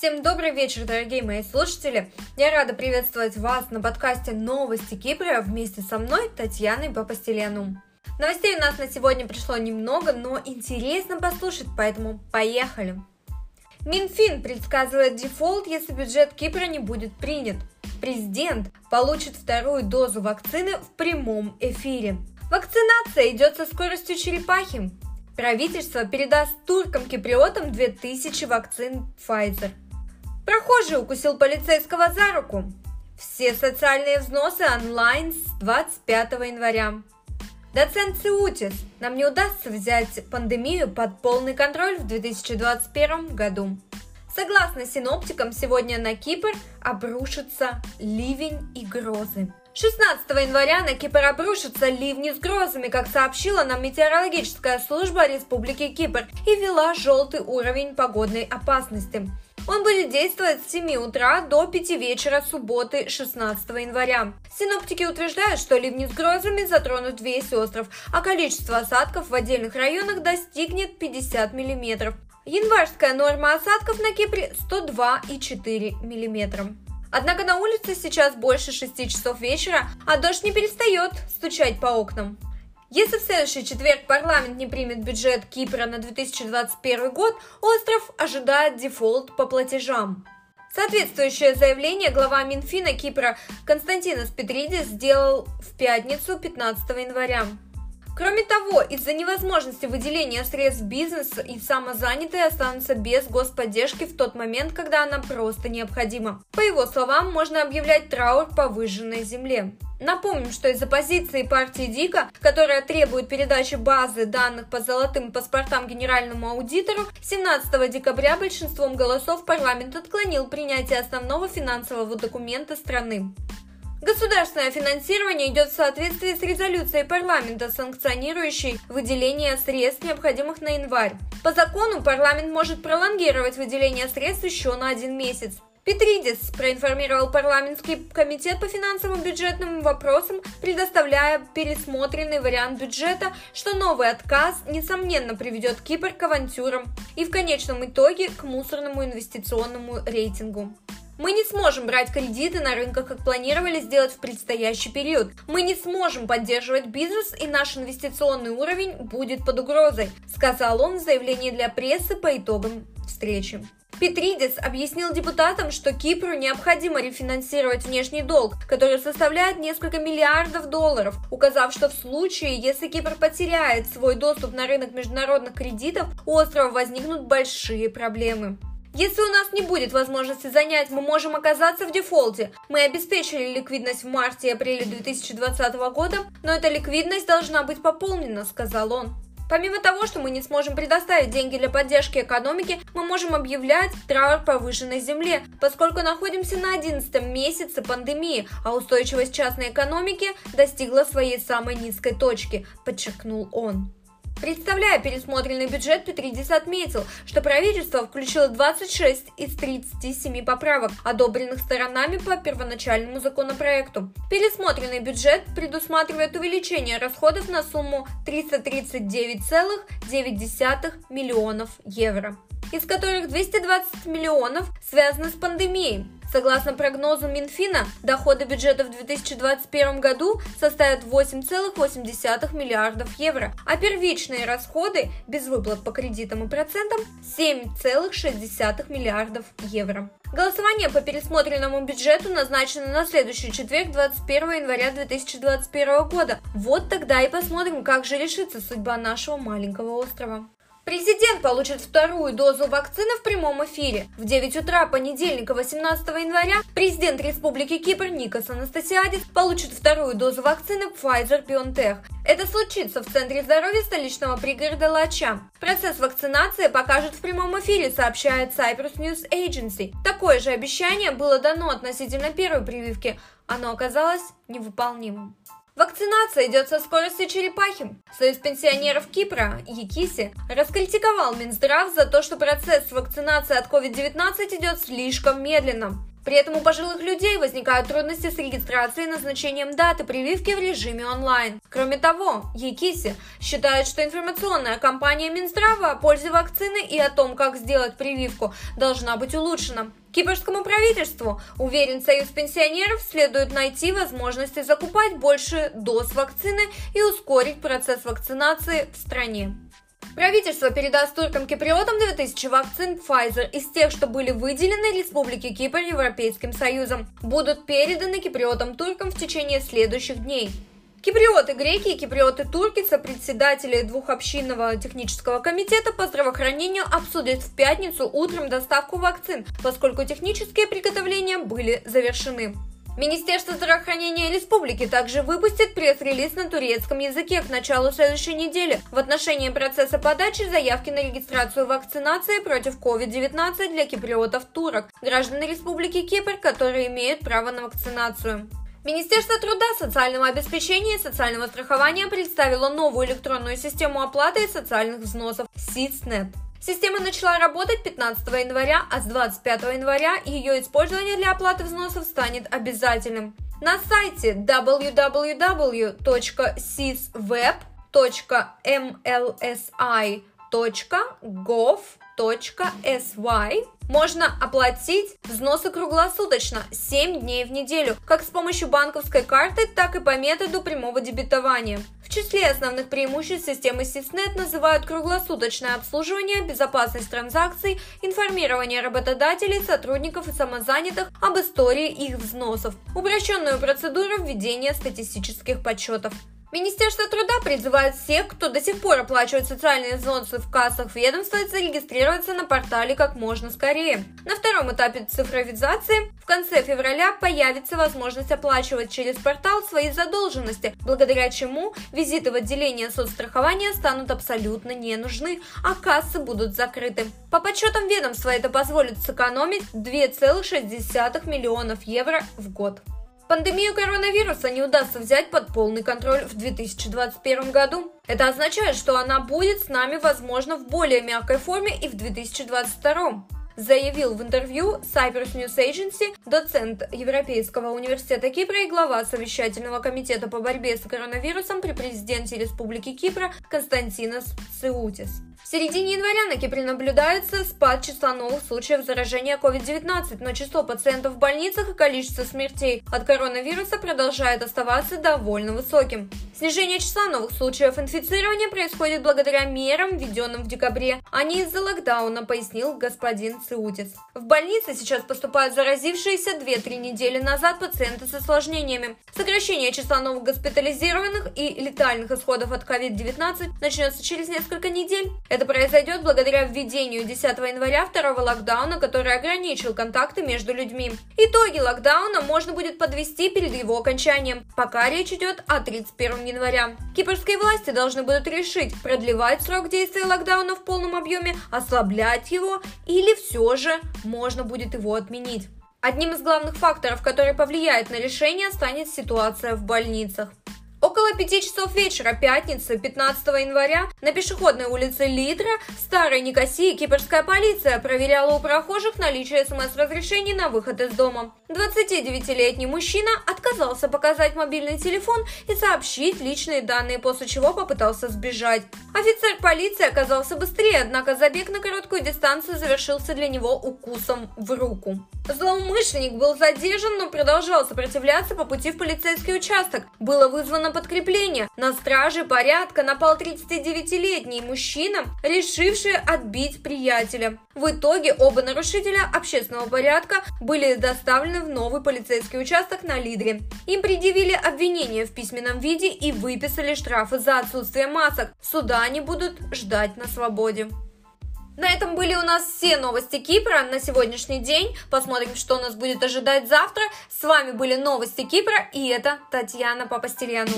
Всем добрый вечер, дорогие мои слушатели! Я рада приветствовать вас на подкасте «Новости Кипра» вместе со мной, Татьяной Папастелену. Новостей у нас на сегодня пришло немного, но интересно послушать, поэтому поехали! Минфин предсказывает дефолт, если бюджет Кипра не будет принят. Президент получит вторую дозу вакцины в прямом эфире. Вакцинация идет со скоростью черепахи. Правительство передаст туркам-киприотам 2000 вакцин Pfizer. Прохожий укусил полицейского за руку. Все социальные взносы онлайн с 25 января. Доцент Циутис, нам не удастся взять пандемию под полный контроль в 2021 году. Согласно синоптикам, сегодня на Кипр обрушится ливень и грозы. 16 января на Кипр обрушатся ливни с грозами, как сообщила нам метеорологическая служба Республики Кипр и ввела желтый уровень погодной опасности. Он будет действовать с 7 утра до 5 вечера субботы 16 января. Синоптики утверждают, что ливни с грозами затронут весь остров, а количество осадков в отдельных районах достигнет 50 мм. Январская норма осадков на Кипре 102,4 мм. Однако на улице сейчас больше 6 часов вечера, а дождь не перестает стучать по окнам. Если в следующий четверг парламент не примет бюджет Кипра на 2021 год, остров ожидает дефолт по платежам. Соответствующее заявление глава Минфина Кипра Константинос Петридис сделал в пятницу 15 января. Кроме того, из-за невозможности выделения средств бизнеса и самозанятые останутся без господдержки в тот момент, когда она просто необходима. По его словам, можно объявлять траур по выжженной земле. Напомним, что из-за позиции партии Дика, которая требует передачи базы данных по золотым паспортам генеральному аудитору, 17 декабря большинством голосов парламент отклонил принятие основного финансового документа страны. Государственное финансирование идет в соответствии с резолюцией парламента, санкционирующей выделение средств, необходимых на январь. По закону парламент может пролонгировать выделение средств еще на один месяц. Петридис проинформировал парламентский комитет по финансовым бюджетным вопросам, предоставляя пересмотренный вариант бюджета, что новый отказ, несомненно, приведет Кипр к авантюрам и в конечном итоге к мусорному инвестиционному рейтингу. Мы не сможем брать кредиты на рынках, как планировали сделать в предстоящий период. Мы не сможем поддерживать бизнес, и наш инвестиционный уровень будет под угрозой, сказал он в заявлении для прессы по итогам встречи. Петридис объяснил депутатам, что Кипру необходимо рефинансировать внешний долг, который составляет несколько миллиардов долларов, указав, что в случае, если Кипр потеряет свой доступ на рынок международных кредитов, у острова возникнут большие проблемы. Если у нас не будет возможности занять, мы можем оказаться в дефолте. Мы обеспечили ликвидность в марте и апреле 2020 года, но эта ликвидность должна быть пополнена, сказал он. Помимо того, что мы не сможем предоставить деньги для поддержки экономики, мы можем объявлять траур по выжженной земле, поскольку находимся на 11 месяце пандемии, а устойчивость частной экономики достигла своей самой низкой точки, подчеркнул он. Представляя пересмотренный бюджет, Петридис отметил, что правительство включило 26 из 37 поправок, одобренных сторонами по первоначальному законопроекту. Пересмотренный бюджет предусматривает увеличение расходов на сумму 339,9 миллионов евро, из которых 220 миллионов связаны с пандемией, Согласно прогнозу Минфина, доходы бюджета в 2021 году составят 8,8 миллиардов евро, а первичные расходы без выплат по кредитам и процентам 7,6 миллиардов евро. Голосование по пересмотренному бюджету назначено на следующий четверг, 21 января 2021 года. Вот тогда и посмотрим, как же решится судьба нашего маленького острова. Президент получит вторую дозу вакцины в прямом эфире. В 9 утра понедельника 18 января президент Республики Кипр Никос Анастасиадис получит вторую дозу вакцины Pfizer-BioNTech. Это случится в Центре здоровья столичного пригорода Лача. Процесс вакцинации покажет в прямом эфире, сообщает Cyprus News Agency. Такое же обещание было дано относительно первой прививки. Оно оказалось невыполнимым. Вакцинация идет со скоростью черепахи. Союз пенсионеров Кипра, Якиси, раскритиковал Минздрав за то, что процесс вакцинации от COVID-19 идет слишком медленно. При этом у пожилых людей возникают трудности с регистрацией и назначением даты прививки в режиме онлайн. Кроме того, Екиси считает, что информационная кампания Минздрава о пользе вакцины и о том, как сделать прививку, должна быть улучшена. Кипрскому правительству, уверен Союз пенсионеров, следует найти возможности закупать больше доз вакцины и ускорить процесс вакцинации в стране. Правительство передаст туркам-киприотам 2000 вакцин Pfizer из тех, что были выделены Республике Кипр Европейским Союзом. Будут переданы киприотам-туркам в течение следующих дней. Киприоты греки и киприоты турки, сопредседатели двухобщинного технического комитета по здравоохранению обсудят в пятницу утром доставку вакцин, поскольку технические приготовления были завершены. Министерство здравоохранения республики также выпустит пресс-релиз на турецком языке к началу следующей недели в отношении процесса подачи заявки на регистрацию вакцинации против COVID-19 для киприотов-турок, граждан Республики Кипр, которые имеют право на вакцинацию. Министерство труда, социального обеспечения и социального страхования представило новую электронную систему оплаты социальных взносов SISNET. Система начала работать 15 января, а с 25 января ее использование для оплаты взносов станет обязательным. На сайте www.sisweb.mlsi.gov.sy можно оплатить взносы круглосуточно 7 дней в неделю, как с помощью банковской карты, так и по методу прямого дебетования. В числе основных преимуществ системы SysNet называют круглосуточное обслуживание, безопасность транзакций, информирование работодателей, сотрудников и самозанятых об истории их взносов, упрощенную процедуру введения статистических подсчетов. Министерство труда призывает всех, кто до сих пор оплачивает социальные взносы в кассах ведомства, зарегистрироваться на портале как можно скорее. На втором этапе цифровизации в конце февраля появится возможность оплачивать через портал свои задолженности, благодаря чему визиты в отделение соцстрахования станут абсолютно не нужны, а кассы будут закрыты. По подсчетам ведомства это позволит сэкономить 2,6 миллионов евро в год. Пандемию коронавируса не удастся взять под полный контроль в 2021 году. Это означает, что она будет с нами, возможно, в более мягкой форме и в 2022 заявил в интервью Cyprus News Agency доцент Европейского университета Кипра и глава совещательного комитета по борьбе с коронавирусом при президенте Республики Кипра Константинос Циутис. В середине января на Кипре наблюдается спад числа новых случаев заражения COVID-19, но число пациентов в больницах и количество смертей от коронавируса продолжает оставаться довольно высоким. Снижение числа новых случаев инфицирования происходит благодаря мерам, введенным в декабре, а не из-за локдауна, пояснил господин Циутис. В больнице сейчас поступают заразившиеся 2-3 недели назад пациенты с осложнениями. Сокращение числа новых госпитализированных и летальных исходов от COVID-19 начнется через несколько недель. Это произойдет благодаря введению 10 января второго локдауна, который ограничил контакты между людьми. Итоги локдауна можно будет подвести перед его окончанием, пока речь идет о 31 января. Кипрские власти должны будут решить, продлевать срок действия локдауна в полном объеме, ослаблять его или все же можно будет его отменить. Одним из главных факторов, который повлияет на решение, станет ситуация в больницах. Около пяти часов вечера пятницы, 15 января, на пешеходной улице Лидра в Старой Никосии кипрская полиция проверяла у прохожих наличие смс-разрешений на выход из дома. 29-летний мужчина отказался показать мобильный телефон и сообщить личные данные, после чего попытался сбежать. Офицер полиции оказался быстрее, однако забег на короткую дистанцию завершился для него укусом в руку. Злоумышленник был задержан, но продолжал сопротивляться по пути в полицейский участок. Было вызвано подкрепление. На страже порядка напал 39-летний мужчина, решивший отбить приятеля. В итоге оба нарушителя общественного порядка были доставлены в новый полицейский участок на Лидре. Им предъявили обвинения в письменном виде и выписали штрафы за отсутствие масок. Суда они будут ждать на свободе. На этом были у нас все новости Кипра на сегодняшний день. Посмотрим, что нас будет ожидать завтра. С вами были новости Кипра, и это Татьяна Папастельяну.